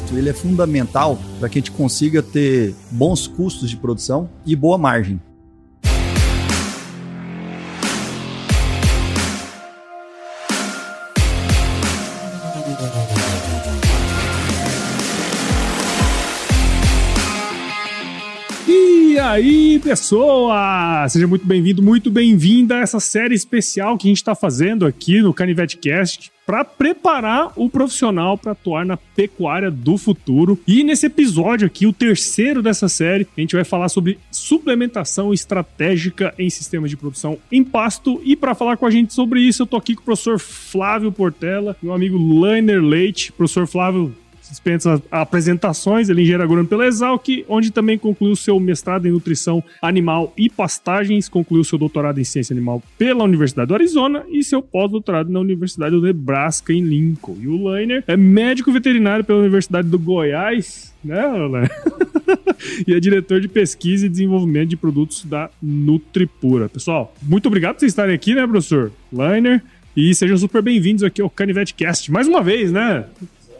pasto ele é fundamental para que a gente consiga ter bons custos de produção e boa margem. Aí, pessoa! Seja muito bem-vindo, muito bem-vinda a essa série especial que a gente está fazendo aqui no Canivete Cast para preparar o profissional para atuar na pecuária do futuro. E nesse episódio aqui, o terceiro dessa série, a gente vai falar sobre suplementação estratégica em sistemas de produção em pasto. E para falar com a gente sobre isso, eu tô aqui com o professor Flávio Portela, meu amigo Lainer Leite. Professor Flávio, dispensa apresentações, ele é engenheiro agrônomo pela Exalc, onde também concluiu seu mestrado em nutrição animal e pastagens, concluiu seu doutorado em ciência animal pela Universidade do Arizona e seu pós-doutorado na Universidade do Nebraska, em Lincoln. E o Lainer é médico veterinário pela Universidade do Goiás, né, Lainer? e é diretor de pesquisa e desenvolvimento de produtos da Nutripura. Pessoal, muito obrigado por vocês estarem aqui, né, professor? Lainer. E sejam super bem-vindos aqui ao Canivete Cast. Mais uma vez, né?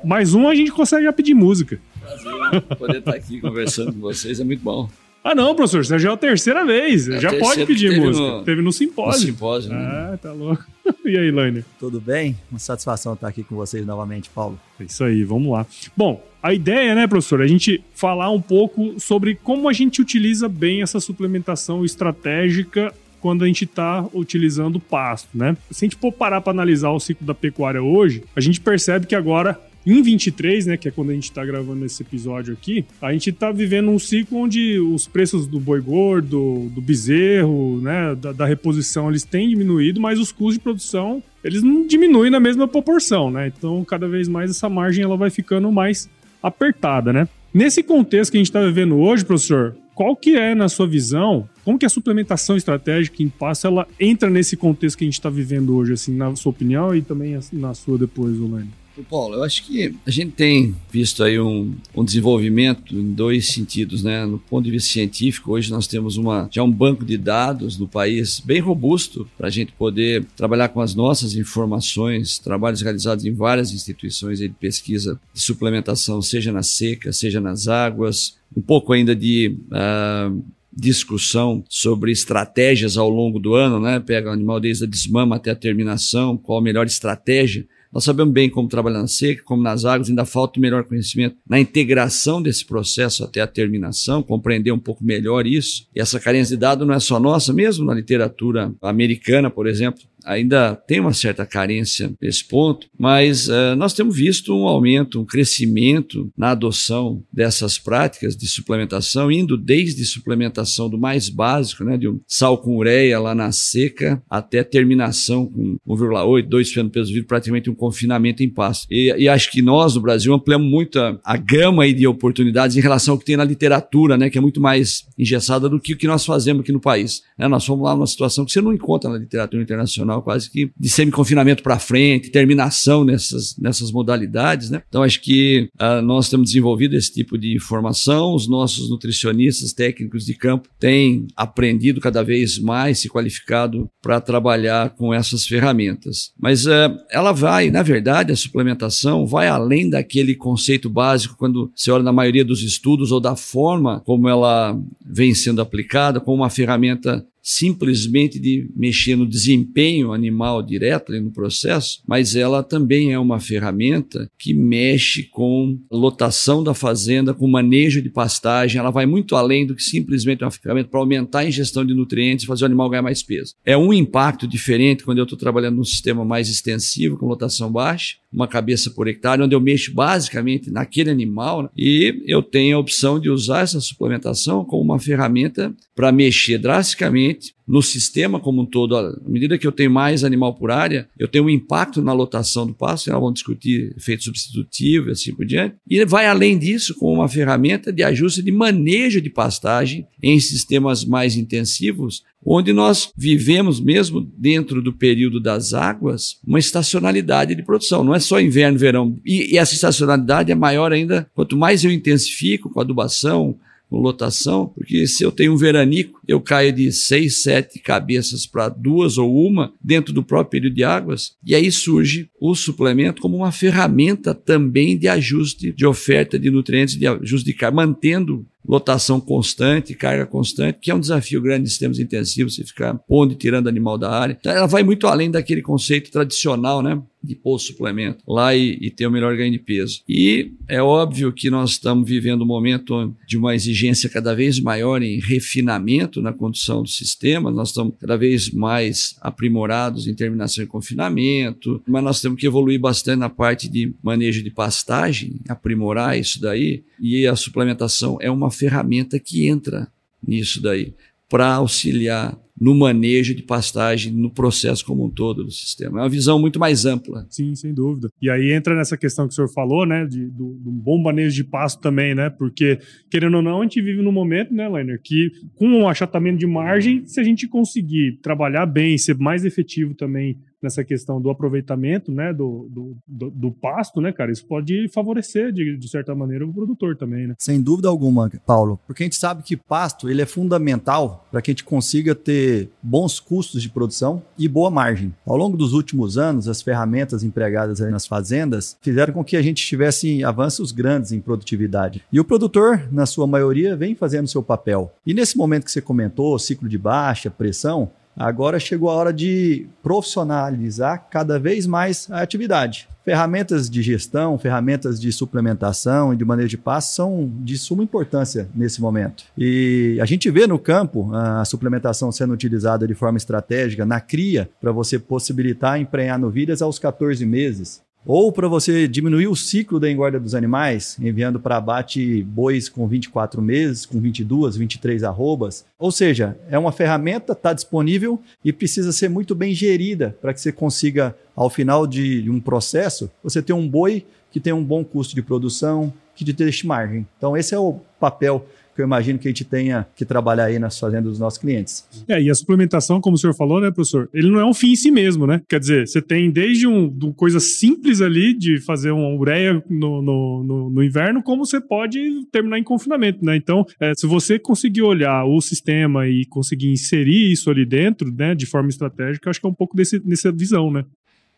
Mais um a gente consegue já pedir música. Prazer poder estar aqui conversando com vocês, é muito bom. Ah, não, professor, você já é a terceira vez. É já pode pedir teve música. No, teve no simpósio. No simpósio, né? Ah, tá louco. E aí, Lainer? Tudo bem? Uma satisfação estar aqui com vocês novamente, Paulo. É isso aí, vamos lá. Bom, a ideia, né, professor, é a gente falar um pouco sobre como a gente utiliza bem essa suplementação estratégica quando a gente está utilizando pasto, né? Se a gente for parar para analisar o ciclo da pecuária hoje, a gente percebe que agora em 23, né, que é quando a gente está gravando esse episódio aqui, a gente está vivendo um ciclo onde os preços do boi gordo, do bezerro, né, da, da, reposição, eles têm diminuído, mas os custos de produção, eles não diminuem na mesma proporção, né? Então, cada vez mais essa margem ela vai ficando mais apertada, né? Nesse contexto que a gente está vivendo hoje, professor, qual que é, na sua visão, como que a suplementação estratégica em passo, ela entra nesse contexto que a gente está vivendo hoje, assim, na sua opinião e também na sua depois, Olane? Paulo, eu acho que a gente tem visto aí um, um desenvolvimento em dois sentidos, né? No ponto de vista científico, hoje nós temos uma, já um banco de dados no país bem robusto para a gente poder trabalhar com as nossas informações, trabalhos realizados em várias instituições de pesquisa de suplementação, seja na seca, seja nas águas, um pouco ainda de uh, discussão sobre estratégias ao longo do ano, né? Pega o animal desde a desmama até a terminação, qual a melhor estratégia nós sabemos bem como trabalhar na seca, como nas águas, ainda falta o melhor conhecimento na integração desse processo até a terminação, compreender um pouco melhor isso. E essa carência de dados não é só nossa, mesmo na literatura americana, por exemplo, ainda tem uma certa carência nesse ponto, mas uh, nós temos visto um aumento, um crescimento na adoção dessas práticas de suplementação, indo desde suplementação do mais básico, né, de um sal com ureia lá na seca, até terminação com 1,8, 2 feno peso vivo, praticamente um confinamento em pasto. E, e, acho que nós, no Brasil, ampliamos muito a, a gama de oportunidades em relação ao que tem na literatura, né, que é muito mais engessada do que o que nós fazemos aqui no país. Né, nós fomos lá numa situação que você não encontra na literatura internacional quase que de semi-confinamento para frente, terminação nessas, nessas modalidades, né? Então acho que uh, nós temos desenvolvido esse tipo de formação, os nossos nutricionistas, técnicos de campo têm aprendido cada vez mais, se qualificado para trabalhar com essas ferramentas. Mas uh, ela vai, na verdade, a suplementação vai além daquele conceito básico quando se olha na maioria dos estudos ou da forma como ela vem sendo aplicada como uma ferramenta simplesmente de mexer no desempenho animal direto no processo, mas ela também é uma ferramenta que mexe com lotação da fazenda, com manejo de pastagem, ela vai muito além do que simplesmente uma ferramenta para aumentar a ingestão de nutrientes e fazer o animal ganhar mais peso. É um impacto diferente quando eu estou trabalhando num sistema mais extensivo, com lotação baixa, uma cabeça por hectare, onde eu mexo basicamente naquele animal, né? e eu tenho a opção de usar essa suplementação como uma ferramenta para mexer drasticamente no sistema como um todo. À medida que eu tenho mais animal por área, eu tenho um impacto na lotação do pasto, nós vamos discutir efeito substitutivo e assim por diante. E vai além disso com uma ferramenta de ajuste de manejo de pastagem em sistemas mais intensivos, onde nós vivemos mesmo dentro do período das águas uma estacionalidade de produção. Não é só inverno, verão. E, e essa estacionalidade é maior ainda quanto mais eu intensifico com adubação, lotação, porque se eu tenho um veranico, eu caio de seis, sete cabeças para duas ou uma dentro do próprio período de águas, e aí surge o suplemento como uma ferramenta também de ajuste de oferta de nutrientes, de ajuste de carga, mantendo lotação constante, carga constante, que é um desafio grande de sistemas intensivos, você ficar pondo e tirando animal da área. Então, ela vai muito além daquele conceito tradicional, né? De pôr suplemento lá e, e, ter o melhor ganho de peso. E é óbvio que nós estamos vivendo um momento de uma exigência cada vez maior em refinamento na condução do sistema, nós estamos cada vez mais aprimorados em terminação e confinamento, mas nós temos que evoluir bastante na parte de manejo de pastagem, aprimorar isso daí, e a suplementação é uma ferramenta que entra nisso daí para auxiliar no manejo de pastagem, no processo como um todo do sistema. É uma visão muito mais ampla. Sim, sem dúvida. E aí entra nessa questão que o senhor falou, né, de, do, bom manejo de pasto também, né, porque, querendo ou não, a gente vive num momento, né, Leiner, que com um achatamento de margem, se a gente conseguir trabalhar bem, ser mais efetivo também nessa questão do aproveitamento, né, do, do, do, do pasto, né, cara, isso pode favorecer, de, de certa maneira, o produtor também, né? Sem dúvida alguma, Paulo, porque a gente sabe que pasto, ele é fundamental para que a gente consiga ter bons custos de produção e boa margem. Ao longo dos últimos anos, as ferramentas empregadas nas fazendas fizeram com que a gente tivesse avanços grandes em produtividade. E o produtor, na sua maioria, vem fazendo seu papel. E nesse momento que você comentou, ciclo de baixa pressão, Agora chegou a hora de profissionalizar cada vez mais a atividade. Ferramentas de gestão, ferramentas de suplementação e de manejo de passo são de suma importância nesse momento. E a gente vê no campo a suplementação sendo utilizada de forma estratégica na cria para você possibilitar emprenhar novilhas aos 14 meses. Ou para você diminuir o ciclo da engorda dos animais, enviando para abate bois com 24 meses, com 22, 23 arrobas. Ou seja, é uma ferramenta, está disponível e precisa ser muito bem gerida para que você consiga, ao final de um processo, você ter um boi que tem um bom custo de produção, que te deixe margem. Então, esse é o papel que eu imagino que a gente tenha que trabalhar aí nas fazendas dos nossos clientes. É, e a suplementação, como o senhor falou, né, professor, ele não é um fim em si mesmo, né? Quer dizer, você tem desde um, coisa simples ali de fazer uma ureia no, no, no, no, inverno, como você pode terminar em confinamento, né? Então, é, se você conseguir olhar o sistema e conseguir inserir isso ali dentro, né, de forma estratégica, acho que é um pouco desse, dessa visão, né?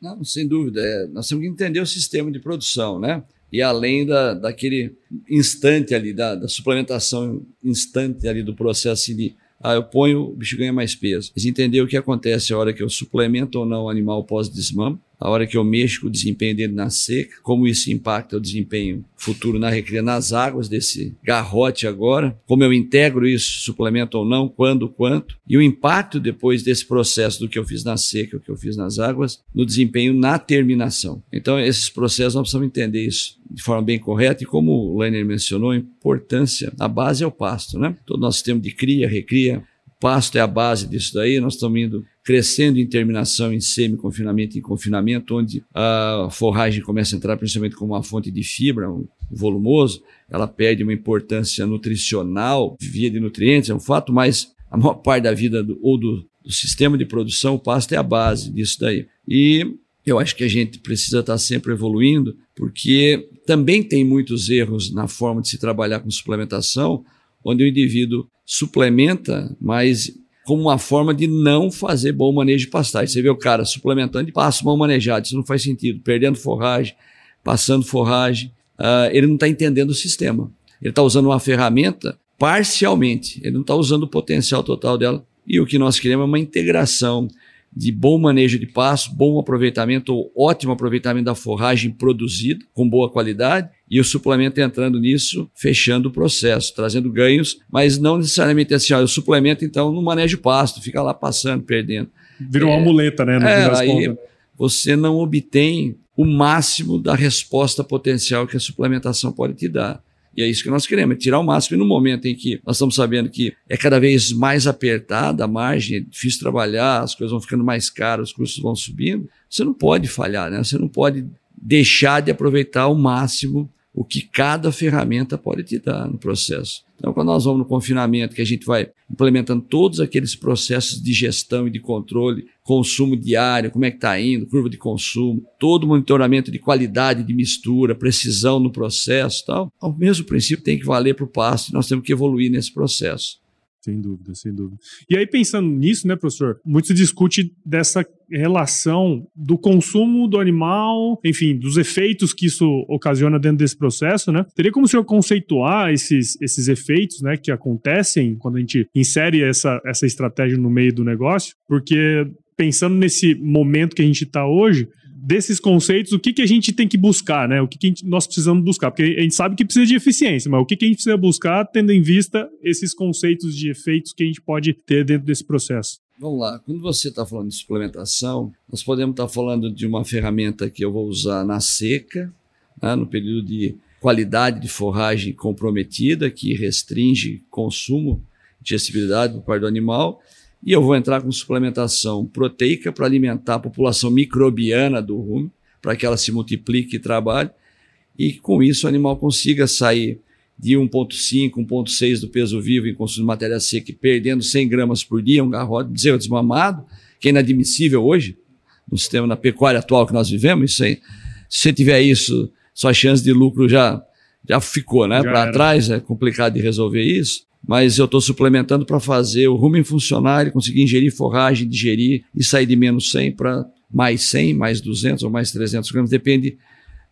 Não, sem dúvida. É, nós temos que entender o sistema de produção, né? E além da, daquele instante ali, da, da suplementação instante ali do processo de ah, eu ponho, o bicho ganha mais peso. Mas entender o que acontece a hora que eu suplemento ou não o animal pós-desmame, a hora que eu mexo com o desempenho dele na seca, como isso impacta o desempenho futuro na recria nas águas desse garrote agora, como eu integro isso, suplemento ou não, quando, quanto, e o impacto depois desse processo do que eu fiz na seca, o que eu fiz nas águas, no desempenho na terminação. Então, esses processos nós precisamos entender isso de forma bem correta e como o Lenner mencionou, a importância, a base é o pasto, né? Todo nosso sistema de cria, recria, pasto é a base disso daí, nós estamos indo crescendo em terminação em semi-confinamento e confinamento, onde a forragem começa a entrar principalmente como uma fonte de fibra, um volumoso, ela perde uma importância nutricional, via de nutrientes, é um fato, mas a maior parte da vida do, ou do, do sistema de produção, o pasto é a base disso daí. E eu acho que a gente precisa estar sempre evoluindo, porque também tem muitos erros na forma de se trabalhar com suplementação, onde o indivíduo suplementa, mas como uma forma de não fazer bom manejo de pastagem. Você vê o cara suplementando e passa mal manejado, isso não faz sentido, perdendo forragem, passando forragem, uh, ele não está entendendo o sistema. Ele está usando uma ferramenta parcialmente, ele não está usando o potencial total dela. E o que nós queremos é uma integração de bom manejo de pasto, bom aproveitamento ou ótimo aproveitamento da forragem produzida com boa qualidade e o suplemento entrando nisso, fechando o processo, trazendo ganhos, mas não necessariamente assim, ó, eu suplemento então no manejo de pasto, fica lá passando, perdendo. Vira uma é, muleta, né? No é, aí contas. você não obtém o máximo da resposta potencial que a suplementação pode te dar. E é isso que nós queremos, é tirar o máximo. E no momento em que nós estamos sabendo que é cada vez mais apertada a margem, é difícil trabalhar, as coisas vão ficando mais caras, os custos vão subindo, você não pode falhar, né? Você não pode deixar de aproveitar ao máximo o que cada ferramenta pode te dar no processo. Então, quando nós vamos no confinamento, que a gente vai implementando todos aqueles processos de gestão e de controle, consumo diário, como é que está indo, curva de consumo, todo o monitoramento de qualidade de mistura, precisão no processo tal, o mesmo princípio tem que valer para o pasto e nós temos que evoluir nesse processo. Sem dúvida, sem dúvida. E aí, pensando nisso, né, professor, muito se discute dessa relação do consumo do animal, enfim, dos efeitos que isso ocasiona dentro desse processo, né? Teria como o senhor conceituar esses, esses efeitos, né, que acontecem quando a gente insere essa, essa estratégia no meio do negócio? Porque pensando nesse momento que a gente está hoje, desses conceitos, o que, que a gente tem que buscar, né? O que, que gente, nós precisamos buscar? Porque a gente sabe que precisa de eficiência, mas o que, que a gente precisa buscar tendo em vista esses conceitos de efeitos que a gente pode ter dentro desse processo? Vamos lá, quando você está falando de suplementação, nós podemos estar tá falando de uma ferramenta que eu vou usar na seca, né, no período de qualidade de forragem comprometida, que restringe consumo, digestibilidade por parte do animal, e eu vou entrar com suplementação proteica para alimentar a população microbiana do rumo, para que ela se multiplique e trabalhe. E com isso o animal consiga sair de 1,5, 1,6 do peso vivo em consumo de matéria seca, perdendo 100 gramas por dia, um garrote bezerro desmamado, que é inadmissível hoje, no sistema na pecuária atual que nós vivemos. Isso aí, se você tiver isso, sua chance de lucro já, já ficou né? para trás, é complicado de resolver isso mas eu estou suplementando para fazer o rumen funcionar, ele conseguir ingerir forragem, digerir e sair de menos 100 para mais 100, mais 200 ou mais 300 gramas, depende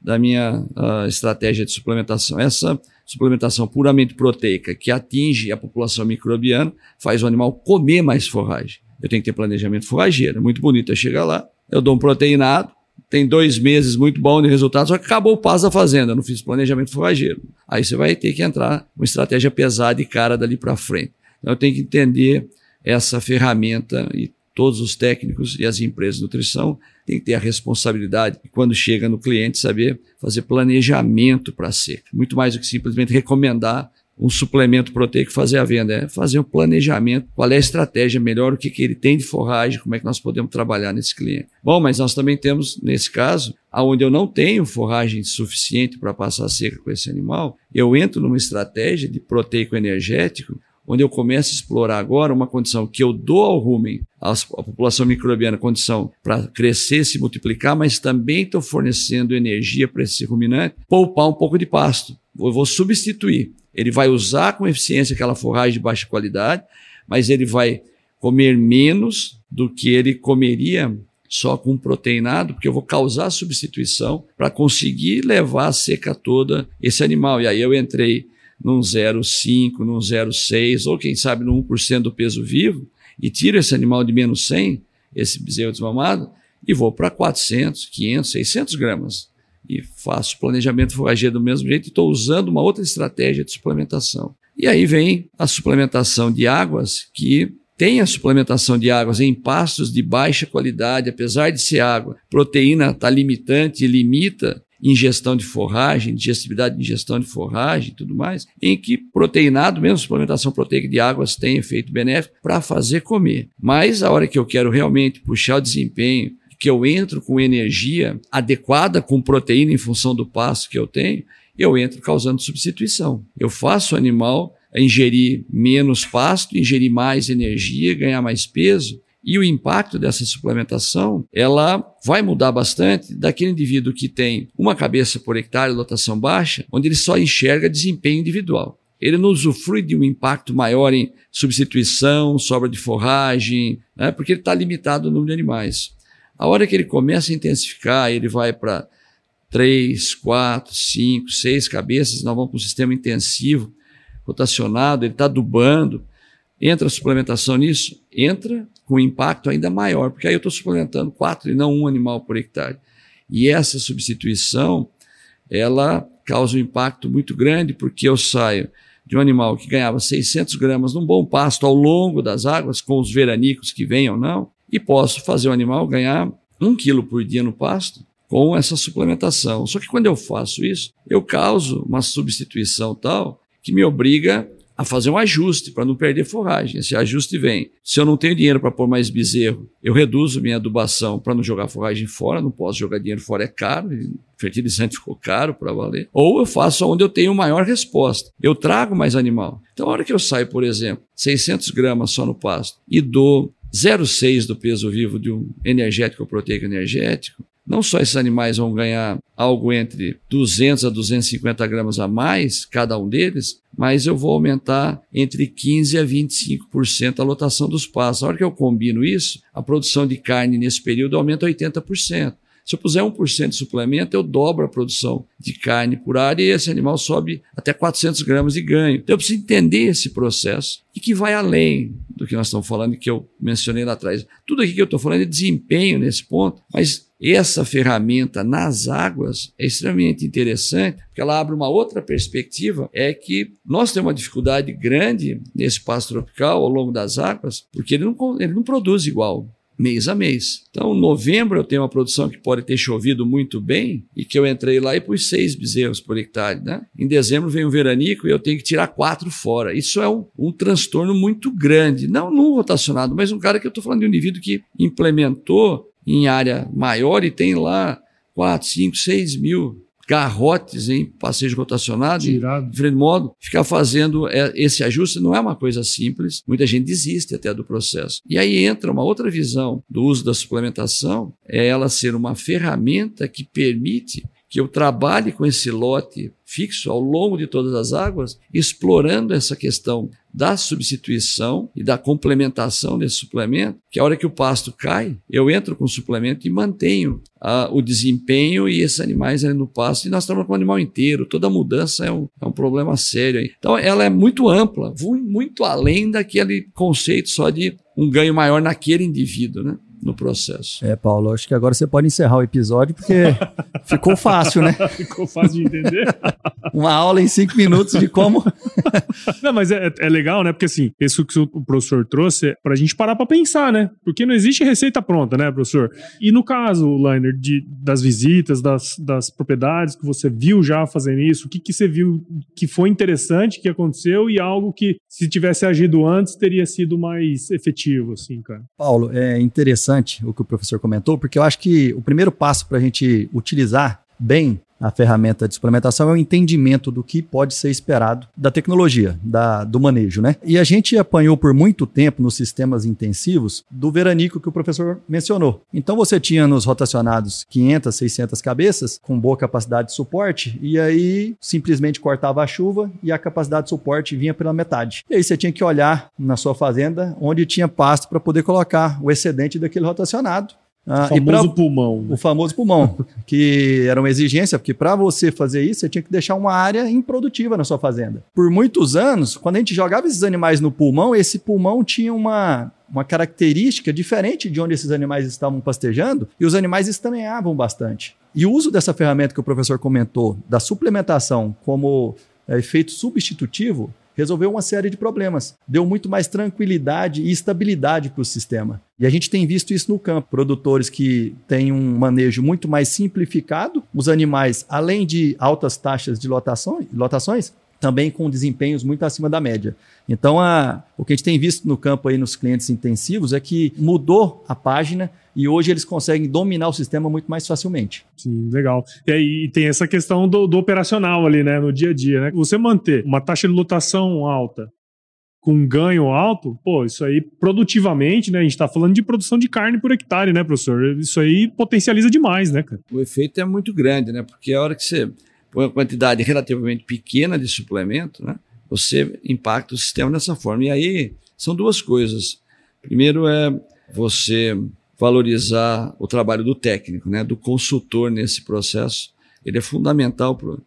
da minha uh, estratégia de suplementação. Essa suplementação puramente proteica, que atinge a população microbiana, faz o animal comer mais forragem. Eu tenho que ter planejamento forrageiro, é muito bonito. Eu chegar lá, eu dou um proteinado, tem dois meses muito bom de resultado, só que acabou o passo da fazenda, não fiz planejamento forrageiro. Aí você vai ter que entrar uma estratégia pesada e cara dali para frente. Então eu tenho que entender essa ferramenta e todos os técnicos e as empresas de nutrição têm que ter a responsabilidade quando chega no cliente saber fazer planejamento para a seca. Muito mais do que simplesmente recomendar um suplemento proteico fazer a venda, é fazer um planejamento, qual é a estratégia melhor, o que, que ele tem de forragem, como é que nós podemos trabalhar nesse cliente. Bom, mas nós também temos, nesse caso, aonde eu não tenho forragem suficiente para passar seca com esse animal, eu entro numa estratégia de proteico energético, onde eu começo a explorar agora uma condição que eu dou ao rumen, à população microbiana, condição para crescer, se multiplicar, mas também estou fornecendo energia para esse ruminante, poupar um pouco de pasto. Eu vou substituir. Ele vai usar com eficiência aquela forragem de baixa qualidade, mas ele vai comer menos do que ele comeria só com proteinado, porque eu vou causar substituição para conseguir levar a seca toda esse animal. E aí eu entrei num 0,5, num 0,6, ou quem sabe no 1% do peso vivo, e tiro esse animal de menos 100, esse bezerro desmamado, e vou para 400, 500, 600 gramas e faço planejamento forrageiro do mesmo jeito e estou usando uma outra estratégia de suplementação. E aí vem a suplementação de águas, que tem a suplementação de águas em pastos de baixa qualidade, apesar de ser água. Proteína está limitante limita ingestão de forragem, digestibilidade de ingestão de forragem e tudo mais, em que proteinado, mesmo suplementação proteica de águas tem efeito benéfico para fazer comer. Mas a hora que eu quero realmente puxar o desempenho, que eu entro com energia adequada, com proteína em função do pasto que eu tenho, eu entro causando substituição. Eu faço o animal ingerir menos pasto, ingerir mais energia, ganhar mais peso. E o impacto dessa suplementação, ela vai mudar bastante daquele indivíduo que tem uma cabeça por hectare, lotação baixa, onde ele só enxerga desempenho individual. Ele não usufrui de um impacto maior em substituição, sobra de forragem, né, porque ele está limitado no número de animais. A hora que ele começa a intensificar, ele vai para três, quatro, cinco, seis cabeças, nós vamos para um sistema intensivo, rotacionado, ele está adubando. Entra a suplementação nisso? Entra com impacto ainda maior, porque aí eu estou suplementando quatro e não um animal por hectare. E essa substituição, ela causa um impacto muito grande, porque eu saio de um animal que ganhava 600 gramas num bom pasto ao longo das águas, com os veranicos que venham ou não, e posso fazer o animal ganhar um quilo por dia no pasto com essa suplementação. Só que quando eu faço isso, eu causo uma substituição tal que me obriga a fazer um ajuste para não perder forragem. Esse ajuste vem. Se eu não tenho dinheiro para pôr mais bezerro, eu reduzo minha adubação para não jogar forragem fora, não posso jogar dinheiro fora, é caro, fertilizante ficou caro para valer. Ou eu faço onde eu tenho maior resposta. Eu trago mais animal. Então, a hora que eu saio, por exemplo, 600 gramas só no pasto e dou 0,6 do peso vivo de um energético ou proteico energético, não só esses animais vão ganhar algo entre 200 a 250 gramas a mais, cada um deles, mas eu vou aumentar entre 15 a 25% a lotação dos pastos. A hora que eu combino isso, a produção de carne nesse período aumenta 80%. Se eu puser 1% de suplemento, eu dobro a produção de carne por área e esse animal sobe até 400 gramas de ganho. Então eu preciso entender esse processo e que vai além do que nós estamos falando que eu mencionei lá atrás. Tudo aqui que eu estou falando é desempenho nesse ponto, mas essa ferramenta nas águas é extremamente interessante, porque ela abre uma outra perspectiva, é que nós temos uma dificuldade grande nesse pasto tropical ao longo das águas, porque ele não, ele não produz igual mês a mês. Então, novembro eu tenho uma produção que pode ter chovido muito bem e que eu entrei lá e pus seis bezerros por hectare. Né? Em dezembro vem o veranico e eu tenho que tirar quatro fora. Isso é um, um transtorno muito grande. Não num rotacionado, mas um cara que eu estou falando de um indivíduo que implementou em área maior e tem lá 4, 5, 6 mil garrotes em passeio rotacionado, de diferente modo, ficar fazendo é, esse ajuste não é uma coisa simples. Muita gente desiste até do processo. E aí entra uma outra visão do uso da suplementação, é ela ser uma ferramenta que permite que eu trabalhe com esse lote fixo ao longo de todas as águas, explorando essa questão da substituição e da complementação desse suplemento, que a hora que o pasto cai, eu entro com o suplemento e mantenho ah, o desempenho e esses animais ali no pasto. E nós estamos com o animal inteiro, toda mudança é um, é um problema sério. Aí. Então ela é muito ampla, muito além daquele conceito só de um ganho maior naquele indivíduo, né? No processo. É, Paulo, acho que agora você pode encerrar o episódio porque ficou fácil, né? ficou fácil de entender. Uma aula em cinco minutos de como. não, mas é, é, legal, né? Porque assim, isso que o professor trouxe é pra gente parar pra pensar, né? Porque não existe receita pronta, né, professor? E no caso, Liner, de, das visitas, das, das propriedades que você viu já fazendo isso, o que, que você viu que foi interessante que aconteceu e algo que, se tivesse agido antes, teria sido mais efetivo, assim, cara? Paulo, é interessante o que o professor comentou, porque eu acho que o primeiro passo para a gente utilizar bem a ferramenta de suplementação é o entendimento do que pode ser esperado da tecnologia, da, do manejo, né? E a gente apanhou por muito tempo nos sistemas intensivos do veranico que o professor mencionou. Então você tinha nos rotacionados 500, 600 cabeças com boa capacidade de suporte e aí simplesmente cortava a chuva e a capacidade de suporte vinha pela metade. E aí você tinha que olhar na sua fazenda onde tinha pasto para poder colocar o excedente daquele rotacionado ah, o famoso pra, pulmão. O famoso pulmão, que era uma exigência, porque para você fazer isso, você tinha que deixar uma área improdutiva na sua fazenda. Por muitos anos, quando a gente jogava esses animais no pulmão, esse pulmão tinha uma, uma característica diferente de onde esses animais estavam pastejando, e os animais estameavam bastante. E o uso dessa ferramenta que o professor comentou, da suplementação como é, efeito substitutivo, resolveu uma série de problemas. Deu muito mais tranquilidade e estabilidade para o sistema. E a gente tem visto isso no campo. Produtores que têm um manejo muito mais simplificado, os animais, além de altas taxas de lotações, lotações também com desempenhos muito acima da média. Então, a, o que a gente tem visto no campo aí nos clientes intensivos é que mudou a página e hoje eles conseguem dominar o sistema muito mais facilmente. Sim, legal. E aí tem essa questão do, do operacional ali, né, no dia a dia, né? Você manter uma taxa de lotação alta com ganho alto, pô, isso aí produtivamente, né? A gente está falando de produção de carne por hectare, né, professor? Isso aí potencializa demais, né, cara? O efeito é muito grande, né? Porque a hora que você põe uma quantidade relativamente pequena de suplemento, né? Você impacta o sistema dessa forma. E aí são duas coisas. Primeiro é você valorizar o trabalho do técnico, né, do consultor nesse processo. Ele é fundamental, pro,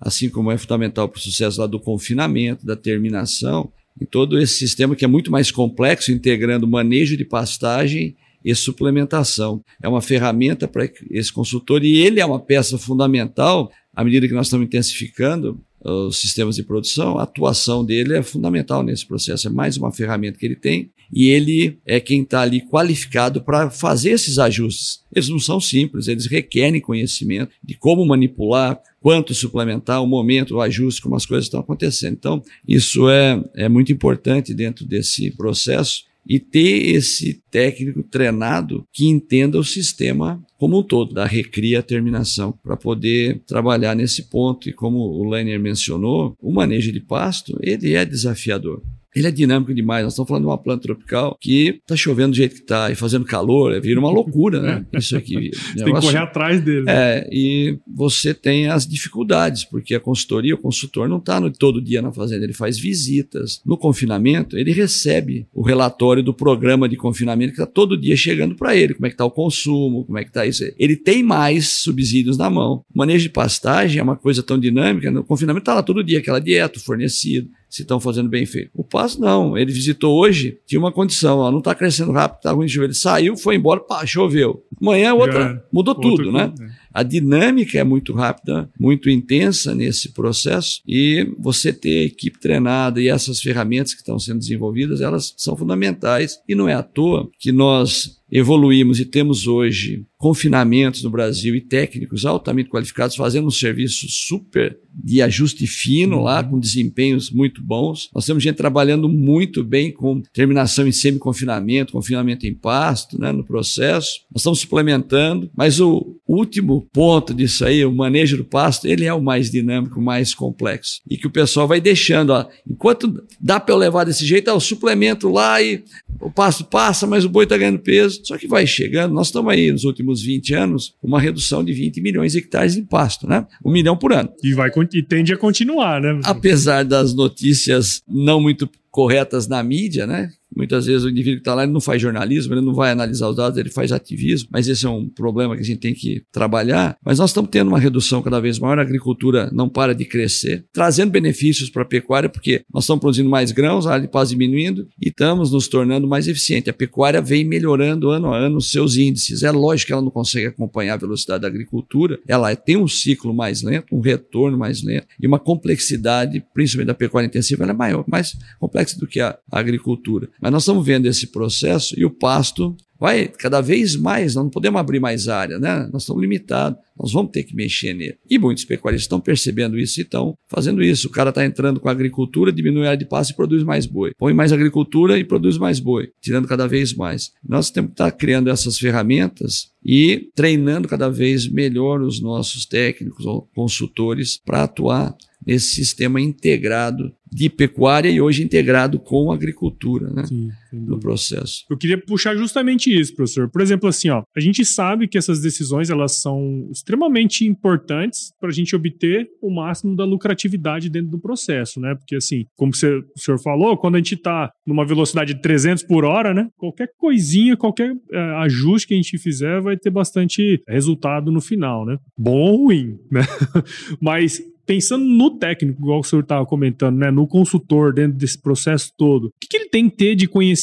assim como é fundamental para o sucesso lá do confinamento, da terminação, em todo esse sistema que é muito mais complexo, integrando manejo de pastagem e suplementação. É uma ferramenta para esse consultor e ele é uma peça fundamental à medida que nós estamos intensificando os sistemas de produção, a atuação dele é fundamental nesse processo. É mais uma ferramenta que ele tem e ele é quem está ali qualificado para fazer esses ajustes. Eles não são simples, eles requerem conhecimento de como manipular, quanto suplementar, o momento, o ajuste, como as coisas estão acontecendo. Então, isso é, é muito importante dentro desse processo e ter esse técnico treinado que entenda o sistema como um todo, da recria à terminação, para poder trabalhar nesse ponto. E como o Lenner mencionou, o manejo de pasto, ele é desafiador. Ele é dinâmico demais. Nós estamos falando de uma planta tropical que está chovendo do jeito que está e fazendo calor, é, vira uma loucura, né? Isso aqui. Você tem que correr atrás dele. Né? É, e você tem as dificuldades, porque a consultoria, o consultor não está todo dia na fazenda, ele faz visitas. No confinamento, ele recebe o relatório do programa de confinamento que está todo dia chegando para ele, como é que está o consumo, como é que está isso. Ele tem mais subsídios na mão. O manejo de pastagem é uma coisa tão dinâmica, no confinamento está lá todo dia aquela dieta fornecida se estão fazendo bem feito. O Passo não, ele visitou hoje, tinha uma condição, ó, não está crescendo rápido, está ruim de chover. Ele saiu, foi embora, pá, choveu. Amanhã é outra, mudou tudo, né? Tudo, é. A dinâmica é muito rápida, muito intensa nesse processo e você ter a equipe treinada e essas ferramentas que estão sendo desenvolvidas, elas são fundamentais e não é à toa que nós evoluímos e temos hoje confinamentos no Brasil e técnicos altamente qualificados fazendo um serviço super de ajuste fino lá, com desempenhos muito bons. Nós temos gente trabalhando muito bem com terminação em semi-confinamento, confinamento em pasto, né, no processo. Nós estamos suplementando, mas o último ponto disso aí, o manejo do pasto, ele é o mais dinâmico, o mais complexo. E que o pessoal vai deixando, ó, enquanto dá para eu levar desse jeito, é o suplemento lá e o pasto passa, mas o boi está ganhando peso. Só que vai chegando, nós estamos aí nos últimos 20 anos, com uma redução de 20 milhões de hectares em pasto, né? Um milhão por ano. E, vai, e tende a continuar, né? Apesar das notícias não muito corretas na mídia, né? Muitas vezes o indivíduo que está lá não faz jornalismo, ele não vai analisar os dados, ele faz ativismo, mas esse é um problema que a gente tem que trabalhar. Mas nós estamos tendo uma redução cada vez maior, a agricultura não para de crescer, trazendo benefícios para a pecuária, porque nós estamos produzindo mais grãos, a área de paz diminuindo e estamos nos tornando mais eficientes. A pecuária vem melhorando ano a ano os seus índices. É lógico que ela não consegue acompanhar a velocidade da agricultura, ela tem um ciclo mais lento, um retorno mais lento e uma complexidade, principalmente da pecuária intensiva, ela é maior, mais complexa do que a agricultura. Mas nós estamos vendo esse processo e o pasto vai cada vez mais, nós não podemos abrir mais área, né? Nós estamos limitados, nós vamos ter que mexer nele. E muitos pecuaristas estão percebendo isso e estão fazendo isso. O cara está entrando com a agricultura, diminui a área de pasto e produz mais boi. Põe mais agricultura e produz mais boi, tirando cada vez mais. Nós temos que estar criando essas ferramentas e treinando cada vez melhor os nossos técnicos ou consultores para atuar nesse sistema integrado de pecuária e hoje integrado com agricultura, né? Sim, no processo. Eu queria puxar justamente isso, professor. Por exemplo, assim, ó, a gente sabe que essas decisões elas são extremamente importantes para a gente obter o máximo da lucratividade dentro do processo, né? Porque assim, como você, o senhor falou, quando a gente está numa velocidade de 300 por hora, né? Qualquer coisinha, qualquer é, ajuste que a gente fizer vai ter bastante resultado no final, né? Bom ou ruim, né? Mas pensando no técnico, igual o senhor estava comentando, né, no consultor dentro desse processo todo, o que, que, ele tem que ter de conhecimento?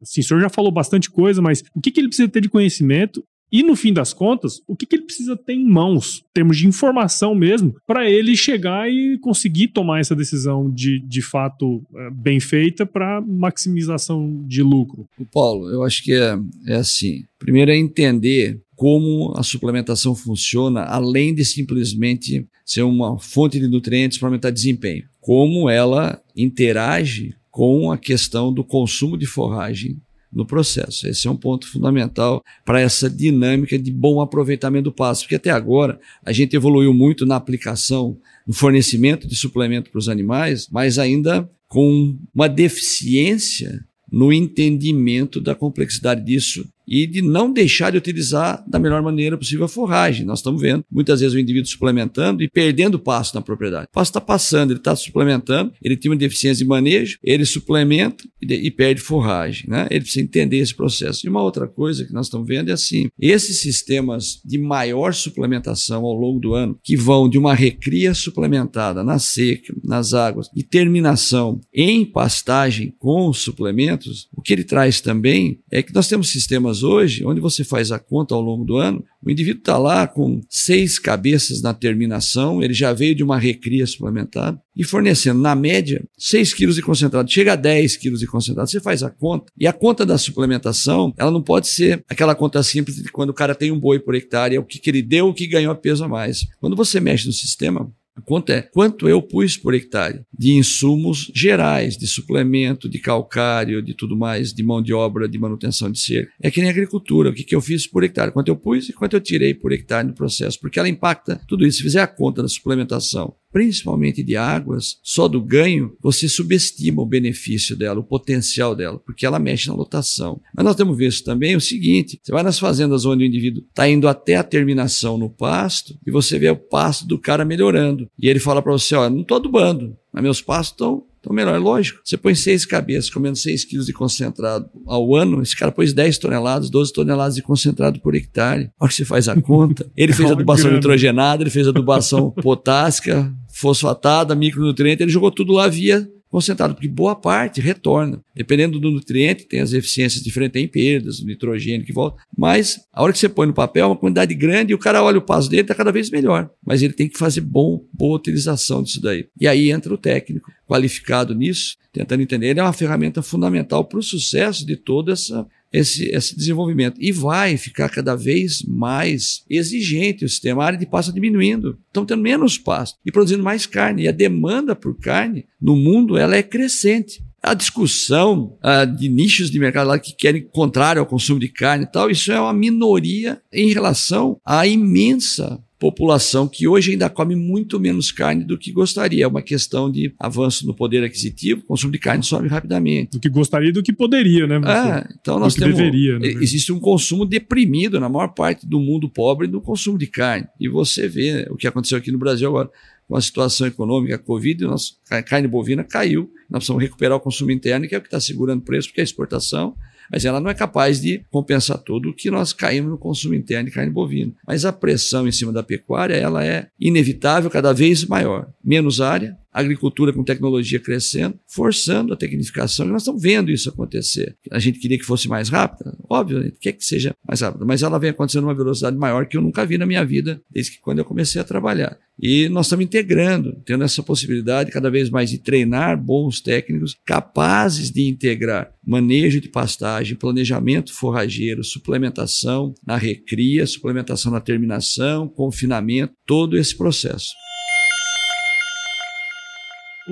Assim, o senhor já falou bastante coisa, mas o que, que ele precisa ter de conhecimento e no fim das contas, o que, que ele precisa ter em mãos, em termos de informação mesmo, para ele chegar e conseguir tomar essa decisão de, de fato é, bem feita para maximização de lucro? Paulo, eu acho que é, é assim. Primeiro é entender como a suplementação funciona, além de simplesmente ser uma fonte de nutrientes para aumentar desempenho. Como ela interage com a questão do consumo de forragem no processo. Esse é um ponto fundamental para essa dinâmica de bom aproveitamento do pasto, porque até agora a gente evoluiu muito na aplicação, no fornecimento de suplemento para os animais, mas ainda com uma deficiência no entendimento da complexidade disso e de não deixar de utilizar da melhor maneira possível a forragem. Nós estamos vendo muitas vezes o indivíduo suplementando e perdendo pasto na propriedade. O pasto está passando, ele está suplementando, ele tem uma deficiência de manejo, ele suplementa e, perde forragem. Né? Ele precisa entender esse processo. E uma outra coisa que nós estamos vendo é assim: esses sistemas de maior suplementação ao longo do ano, que vão de uma recria suplementada na seca, nas águas, e terminação em pastagem com suplementos, O que ele traz também é que nós temos sistemas hoje onde você faz a conta ao longo do ano, o indivíduo está lá com seis cabeças na terminação, ele já veio de uma recria suplementar e fornecendo, na média, 6 quilos de concentrado, chega a 10 quilos de concentrado. Você faz a conta. E a conta da suplementação, ela não pode ser aquela conta simples de quando o cara tem um boi por hectare, é o que, que ele deu, o que ganhou a peso a mais. Quando você mexe no sistema, conta é quanto eu pus por hectare de insumos gerais, de suplemento, de calcário, de tudo mais, de mão de obra, de manutenção de cerca. É que nem agricultura, o que, que eu fiz por hectare, quanto eu pus e quanto eu tirei por hectare no processo, porque ela impacta tudo isso. Se fizer a conta da suplementação principalmente de águas, só do ganho, você subestima o benefício dela, o potencial dela, porque ela mexe na lotação. Mas nós temos visto também o seguinte: você vai nas fazendas onde o indivíduo está indo até a terminação no pasto e você vê o pasto do cara melhorando. E ele fala para você: ó, não estou adubando, mas meus pastos estão então, melhor, lógico. Você põe seis cabeças comendo seis quilos de concentrado ao ano, esse cara pôs 10 toneladas, 12 toneladas de concentrado por hectare. Olha que você faz a conta. Ele fez adubação nitrogenada, ele fez adubação potássica, fosfatada, micronutriente, ele jogou tudo lá via concentrado, porque boa parte retorna. Dependendo do nutriente, tem as eficiências diferentes, tem perdas, o nitrogênio que volta. Mas a hora que você põe no papel, é uma quantidade grande e o cara olha o passo dele, está cada vez melhor. Mas ele tem que fazer bom, boa utilização disso daí. E aí entra o técnico qualificado nisso, tentando entender. Ele é uma ferramenta fundamental para o sucesso de toda essa esse, esse desenvolvimento. E vai ficar cada vez mais exigente o sistema. A área de pasto diminuindo. Estão tendo menos pasto e produzindo mais carne. E a demanda por carne no mundo ela é crescente. A discussão uh, de nichos de mercado lá que querem contrário ao consumo de carne e tal, isso é uma minoria em relação à imensa população que hoje ainda come muito menos carne do que gostaria. É uma questão de avanço no poder aquisitivo, o consumo de carne sobe rapidamente. Do que gostaria e do que poderia, né? É, então nós temos. Deveria, né? Existe um consumo deprimido na maior parte do mundo pobre no consumo de carne. E você vê o que aconteceu aqui no Brasil agora com a situação econômica, a Covid, a carne bovina caiu. Nós precisamos recuperar o consumo interno, que é o que está segurando o preço, porque a exportação mas ela não é capaz de compensar tudo o que nós caímos no consumo interno de carne bovina. Mas a pressão em cima da pecuária ela é inevitável, cada vez maior. Menos área, agricultura com tecnologia crescendo, forçando a tecnificação, e nós estamos vendo isso acontecer. A gente queria que fosse mais rápida, óbvio, a gente quer que seja mais rápida, mas ela vem acontecendo numa velocidade maior que eu nunca vi na minha vida, desde que quando eu comecei a trabalhar. E nós estamos integrando, tendo essa possibilidade cada vez mais de treinar bons técnicos capazes de integrar manejo de pastagem, planejamento forrageiro, suplementação na recria, suplementação na terminação, confinamento, todo esse processo.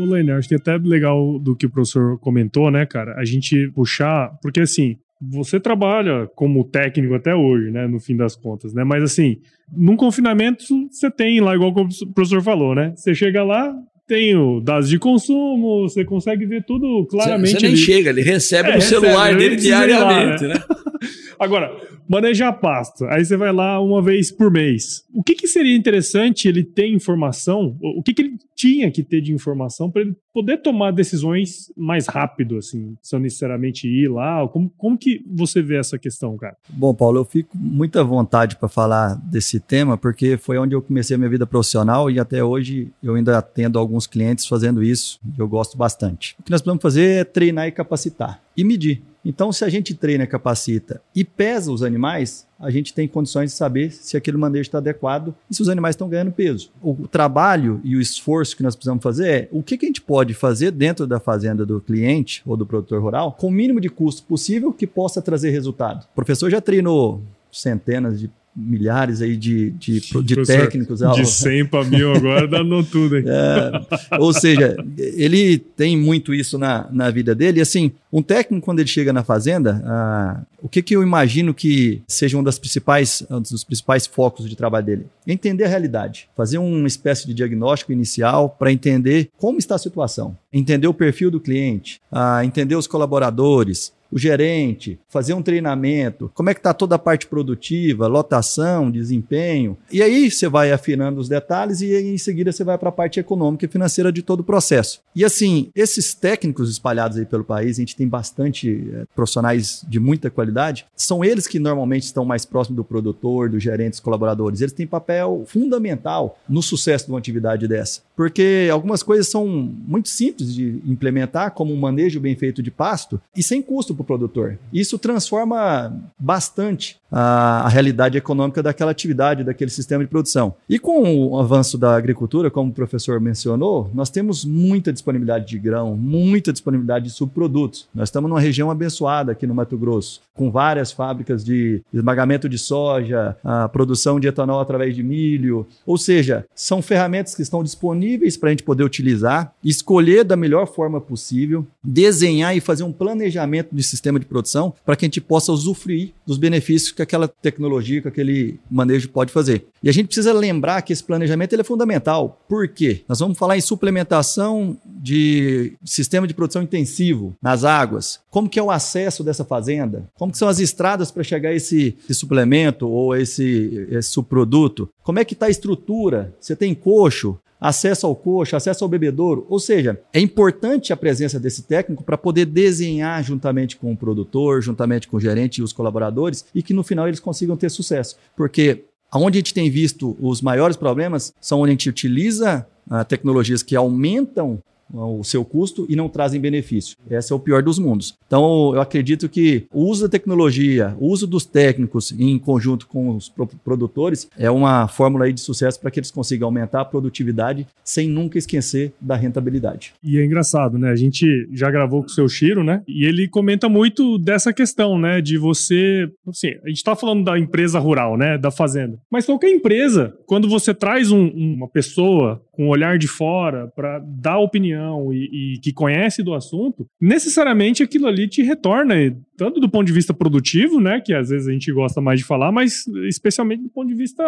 O Leiner, acho que é até legal do que o professor comentou, né, cara? A gente puxar, porque assim, você trabalha como técnico até hoje, né, no fim das contas, né? Mas assim, num confinamento você tem lá, igual o professor falou, né? Você chega lá, tem o dados de consumo, você consegue ver tudo claramente. Você nem ali. chega, ele recebe é, no recebe, celular dele diariamente, lá, né? né? Agora, manejar pasta. Aí você vai lá uma vez por mês. O que, que seria interessante ele ter informação? O que, que ele tinha que ter de informação para ele poder tomar decisões mais rápido, assim, sem necessariamente ir lá? Como, como que você vê essa questão, cara? Bom, Paulo, eu fico muita vontade para falar desse tema, porque foi onde eu comecei a minha vida profissional e até hoje eu ainda atendo alguns clientes fazendo isso e eu gosto bastante. O que nós precisamos fazer é treinar e capacitar e medir. Então, se a gente treina, capacita e pesa os animais, a gente tem condições de saber se aquele manejo está adequado e se os animais estão ganhando peso. O trabalho e o esforço que nós precisamos fazer é o que, que a gente pode fazer dentro da fazenda do cliente ou do produtor rural com o mínimo de custo possível que possa trazer resultado. O professor já treinou centenas de milhares aí de, de, de técnicos. De 100 para mil agora dá no tudo. Hein? É, ou seja, ele tem muito isso na, na vida dele. E assim, um técnico, quando ele chega na fazenda, ah, o que, que eu imagino que seja um, das principais, um dos principais focos de trabalho dele? Entender a realidade. Fazer uma espécie de diagnóstico inicial para entender como está a situação. Entender o perfil do cliente, ah, entender os colaboradores, o gerente, fazer um treinamento, como é que está toda a parte produtiva, lotação, desempenho. E aí você vai afinando os detalhes e em seguida você vai para a parte econômica e financeira de todo o processo. E assim, esses técnicos espalhados aí pelo país, a gente tem bastante é, profissionais de muita qualidade, são eles que normalmente estão mais próximos do produtor, dos gerentes, colaboradores. Eles têm papel fundamental no sucesso de uma atividade dessa. Porque algumas coisas são muito simples de implementar, como um manejo bem feito de pasto, e sem custo para o produtor. Isso transforma bastante a, a, realidade econômica daquela atividade, daquele sistema de produção. E com o avanço da agricultura, como o professor mencionou, nós temos muita disponibilidade de grão, muita disponibilidade de subprodutos. Nós estamos numa região abençoada aqui no Mato Grosso, com várias fábricas de esmagamento de soja, a produção de etanol através de milho. Ou seja, são ferramentas que estão disponíveis para a gente poder utilizar, escolher da melhor forma possível, desenhar e fazer um planejamento de sistema de produção para que a gente possa usufruir dos benefícios que aquela tecnologia, que aquele manejo pode fazer. E a gente precisa lembrar que esse planejamento ele é fundamental. Por quê? Nós vamos falar em suplementação de sistema de produção intensivo nas águas. Como que é o acesso dessa fazenda? Como que são as estradas para chegar a esse, esse, suplemento ou esse, esse subproduto? Como é que está a estrutura? Você tem coxo? Acesso ao coxo, acesso ao bebedouro. Ou seja, é importante a presença desse técnico para poder desenhar juntamente com o produtor, juntamente com o gerente e os colaboradores e que no final eles consigam ter sucesso. Porque Onde a gente tem visto os maiores problemas são onde a gente utiliza uh, tecnologias que aumentam o seu custo e não trazem benefício. Esse é o pior dos mundos. Então, eu acredito que o uso da tecnologia, o uso dos técnicos em conjunto com os produtores é uma fórmula de sucesso para que eles consigam aumentar a produtividade sem nunca esquecer da rentabilidade. E é engraçado, né? A gente já gravou com o seu Chiro, né? E ele comenta muito dessa questão, né? De você. Assim, a gente está falando da empresa rural, né? Da fazenda. Mas qualquer empresa, quando você traz um, uma pessoa com um olhar de fora para dar opinião e, e, que conhece do assunto, necessariamente aquilo ali te retorna, tanto do ponto de vista produtivo, né, que às vezes a gente gosta mais de falar, mas especialmente do ponto de vista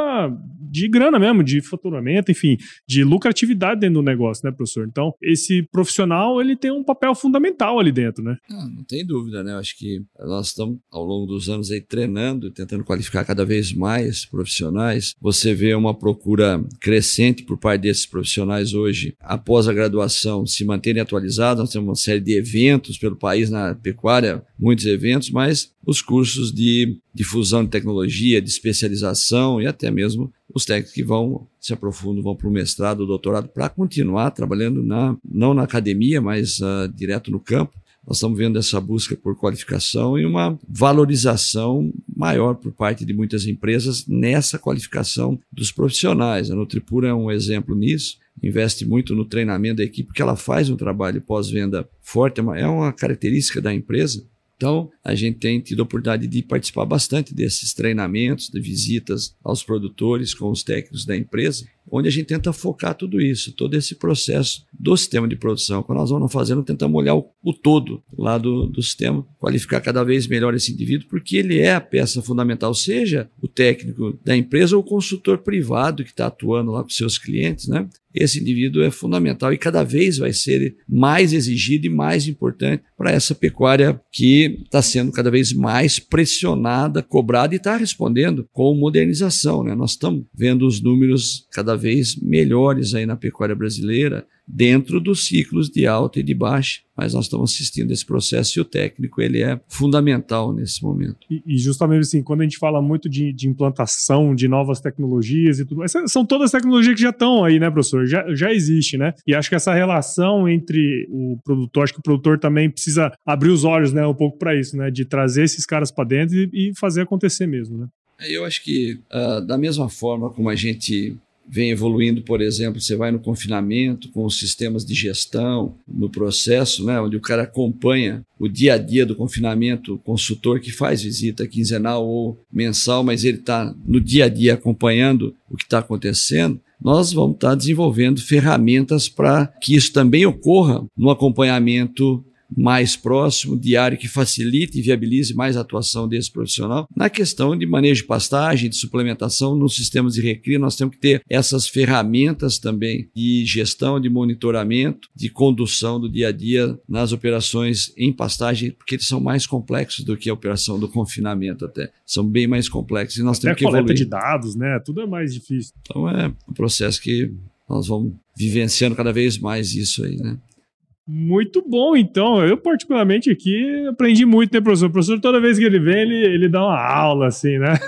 de grana mesmo, de faturamento, enfim, de lucratividade dentro do negócio, né, professor? Então, esse profissional, ele tem um papel fundamental ali dentro, né? Não, não tem dúvida, né? Eu acho que nós estamos, ao longo dos anos aí, treinando, tentando qualificar cada vez mais profissionais. Você vê uma procura crescente por parte desses profissionais hoje, após a graduação, se manterem atualizados. Nós temos uma série de eventos pelo país na pecuária, muitos eventos, mas os cursos de difusão de tecnologia, de especialização e até mesmo os técnicos que vão se aprofundam, vão para o mestrado, doutorado, para continuar trabalhando na, não na academia, mas uh, direto no campo. Nós estamos vendo essa busca por qualificação e uma valorização maior por parte de muitas empresas nessa qualificação dos profissionais. A Nutripura é um exemplo nisso investe muito no treinamento da equipe, porque ela faz um trabalho pós-venda forte, é uma é característica da empresa. Então, a gente tem tido a oportunidade de participar bastante desses treinamentos, de visitas aos produtores com os técnicos da empresa, onde a gente tenta focar tudo isso, todo esse processo do sistema de produção. Quando nós vamos fazendo, tentamos olhar o, o todo lá do, do sistema, qualificar cada vez melhor esse indivíduo, porque ele é a peça fundamental, seja o técnico da empresa ou o consultor privado que está atuando lá com seus clientes, né? Esse indivíduo é fundamental e cada vez vai ser mais exigido e mais importante para essa pecuária que está sendo cada vez mais pressionada, cobrada e está respondendo com modernização. Né? Nós estamos vendo os números cada vez melhores aí na pecuária brasileira, dentro dos ciclos de alta e de baixa, mas nós estamos assistindo esse processo e o técnico ele é fundamental nesse momento. E, e justamente assim, quando a gente fala muito de, de, implantação de novas tecnologias e tudo, essas são todas tecnologias que já estão aí, né, professor? Já, já existe, né? E acho que essa relação entre o produtor, acho que o produtor também precisa abrir os olhos, né, um pouco para isso, né, de trazer esses caras para dentro e, e, fazer acontecer mesmo, né? Eu acho que uh, da mesma forma como a gente vem evoluindo, por exemplo, você vai no confinamento com os sistemas de gestão, no processo, né, onde o cara acompanha o dia a dia do confinamento, o consultor que faz visita quinzenal ou mensal, mas ele está no dia a dia acompanhando o que está acontecendo. Nós vamos estar tá desenvolvendo ferramentas para que isso também ocorra no acompanhamento mais próximo, diário, que facilite e viabilize mais a atuação desse profissional. Na questão de manejo de pastagem, de suplementação nos sistemas de recria, nós temos que ter essas ferramentas também de gestão, de monitoramento, de condução do dia a dia nas operações em pastagem, porque eles são mais complexos do que a operação do confinamento até. São bem mais complexos e nós temos que evoluir. de dados, né? Tudo é mais difícil. Então é um processo que nós vamos vivenciando cada vez mais isso aí, né? Muito bom, então. Eu, particularmente, aqui aprendi muito, né, professor? O professor, toda vez que ele vem, ele, ele dá uma aula, assim, né?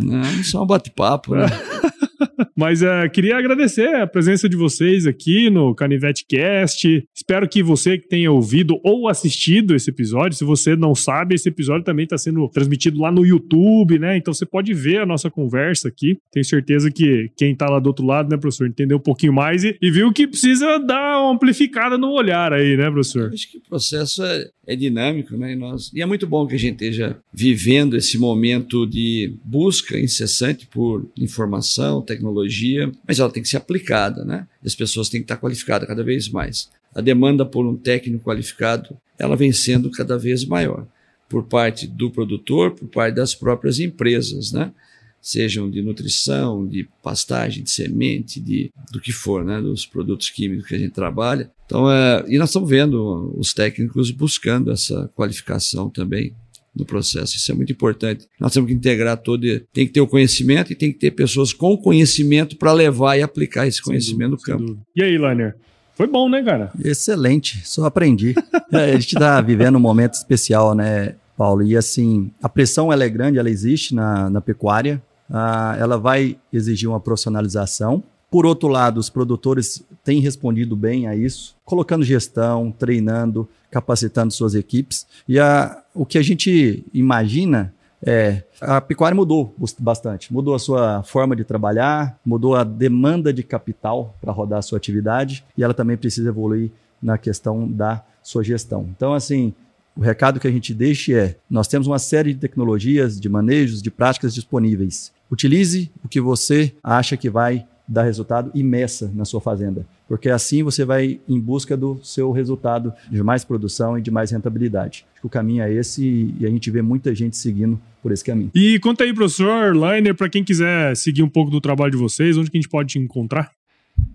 Não, isso é um bate-papo, né? Mas uh, queria agradecer a presença de vocês aqui no Canivete Cast. Espero que você que tenha ouvido ou assistido esse episódio, se você não sabe, esse episódio também está sendo transmitido lá no YouTube, né? Então você pode ver a nossa conversa aqui. Tenho certeza que quem está lá do outro lado, né, professor, entendeu um pouquinho mais e, e viu que precisa dar uma amplificada no olhar aí, né, professor? Eu acho que o processo é, é dinâmico, né? E, nós, e é muito bom que a gente esteja vivendo esse momento de busca incessante por informação, tecnologia, mas ela tem que ser aplicada, né? As pessoas têm que estar qualificadas cada vez mais. A demanda por um técnico qualificado, ela vem sendo cada vez maior por parte do produtor, por parte das próprias empresas, né? Sejam de nutrição, de pastagem, de semente, de do que for, né? Dos produtos químicos que a gente trabalha. Então, é, e nós estamos vendo os técnicos buscando essa qualificação também no processo. Isso é muito importante. Nós temos que integrar todo, tem que ter o conhecimento e tem que ter pessoas com conhecimento para levar e aplicar esse conhecimento no campo. E aí, Liner? Foi bom, né, cara? Excelente, só aprendi. É, a gente está vivendo um momento especial, né, Paulo? E assim, a pressão ela é grande, ela existe na, na pecuária. Ah, ela vai exigir uma profissionalização. Por outro lado, os produtores têm respondido bem a isso, colocando gestão, treinando, capacitando suas equipes. E a, o que a gente imagina é, a pecuária mudou bastante, mudou a sua forma de trabalhar, mudou a demanda de capital para rodar a sua atividade e ela também precisa evoluir na questão da sua gestão. Então, assim, o recado que a gente deixa é: nós temos uma série de tecnologias, de manejos, de práticas disponíveis. Utilize o que você acha que vai dar resultado e meça na sua fazenda, porque assim você vai em busca do seu resultado de mais produção e de mais rentabilidade. Acho que o caminho é esse e a gente vê muita gente seguindo por esse caminho. E conta aí, professor Liner, para quem quiser seguir um pouco do trabalho de vocês, onde que a gente pode te encontrar?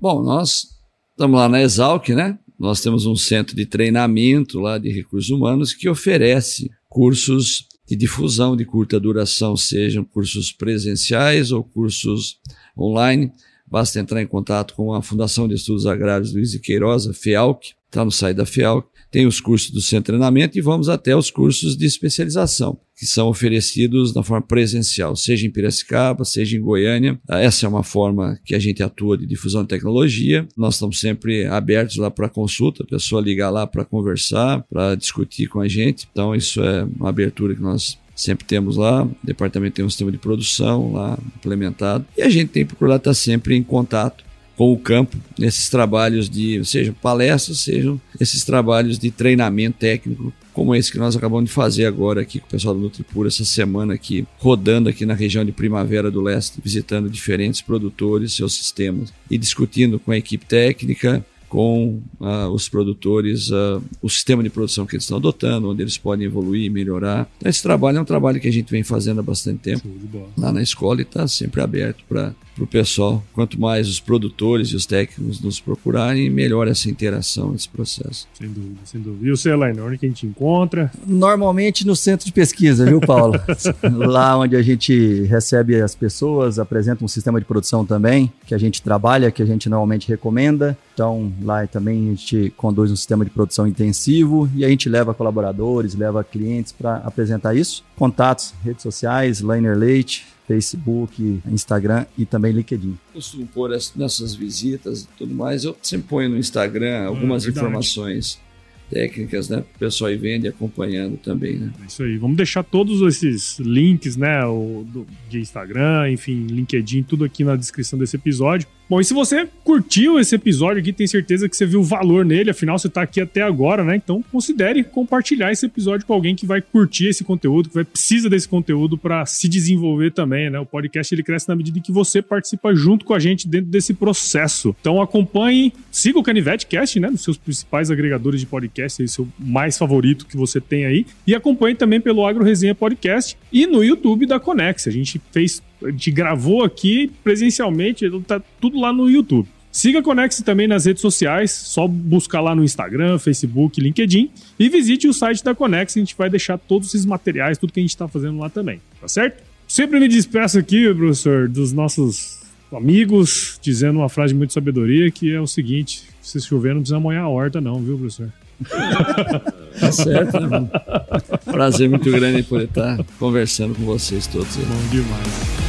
Bom, nós estamos lá na Exalc, né? Nós temos um centro de treinamento lá de recursos humanos que oferece cursos de difusão de curta duração, sejam cursos presenciais ou cursos online. Basta entrar em contato com a Fundação de Estudos Agrários Luiz de Queiroz, FEALC, está no site da FEALC. Tem os cursos do de treinamento e vamos até os cursos de especialização, que são oferecidos na forma presencial, seja em Piracicaba, seja em Goiânia. Essa é uma forma que a gente atua de difusão de tecnologia. Nós estamos sempre abertos lá para consulta, a pessoa ligar lá para conversar, para discutir com a gente. Então, isso é uma abertura que nós sempre temos lá, o departamento tem um sistema de produção lá implementado, e a gente tem procurado estar sempre em contato com o campo nesses trabalhos de, sejam palestras, sejam esses trabalhos de treinamento técnico, como esse que nós acabamos de fazer agora aqui com o pessoal do Nutripura essa semana aqui, rodando aqui na região de Primavera do Leste, visitando diferentes produtores, seus sistemas e discutindo com a equipe técnica, com uh, os produtores uh, o sistema de produção que eles estão adotando, onde eles podem evoluir e melhorar. Então, esse trabalho é um trabalho que a gente vem fazendo há bastante tempo lá na escola e está sempre aberto para o pessoal. Quanto mais os produtores e os técnicos nos procurarem, melhor essa interação, esse processo. Sem dúvida, sem dúvida. E o Celaine, onde que a gente encontra? Normalmente no centro de pesquisa, viu, Paulo? lá onde a gente recebe as pessoas, apresenta um sistema de produção também, que a gente trabalha, que a gente normalmente recomenda. Então, lá também a gente conduz um sistema de produção intensivo e a gente leva colaboradores, leva clientes para apresentar isso. Contatos, redes sociais, Liner Leite, Facebook, Instagram e também LinkedIn. Costumo pôr nessas visitas e tudo mais, eu sempre ponho no Instagram algumas hum, informações técnicas, né? O pessoal aí vende acompanhando também, né? É isso aí. Vamos deixar todos esses links, né? O, do, de Instagram, enfim, LinkedIn, tudo aqui na descrição desse episódio. Bom, e se você curtiu esse episódio aqui, tem certeza que você viu valor nele, afinal você está aqui até agora, né? Então considere compartilhar esse episódio com alguém que vai curtir esse conteúdo, que vai precisa desse conteúdo para se desenvolver também, né? O podcast ele cresce na medida em que você participa junto com a gente dentro desse processo. Então acompanhe, siga o Canivete Cast, né? Nos seus principais agregadores de podcast, esse é o seu mais favorito que você tem aí. E acompanhe também pelo Agro Resenha Podcast e no YouTube da Conex. A gente fez a gente gravou aqui presencialmente, tá tudo lá no YouTube. Siga a Conex também nas redes sociais, só buscar lá no Instagram, Facebook, LinkedIn e visite o site da Conex, a gente vai deixar todos esses materiais, tudo que a gente está fazendo lá também, tá certo? Sempre me despeço aqui, professor, dos nossos amigos, dizendo uma frase de muita sabedoria, que é o seguinte, se chover não precisa molhar a horta não, viu, professor? tá certo, né? Prazer muito grande poder estar conversando com vocês todos. Bom demais.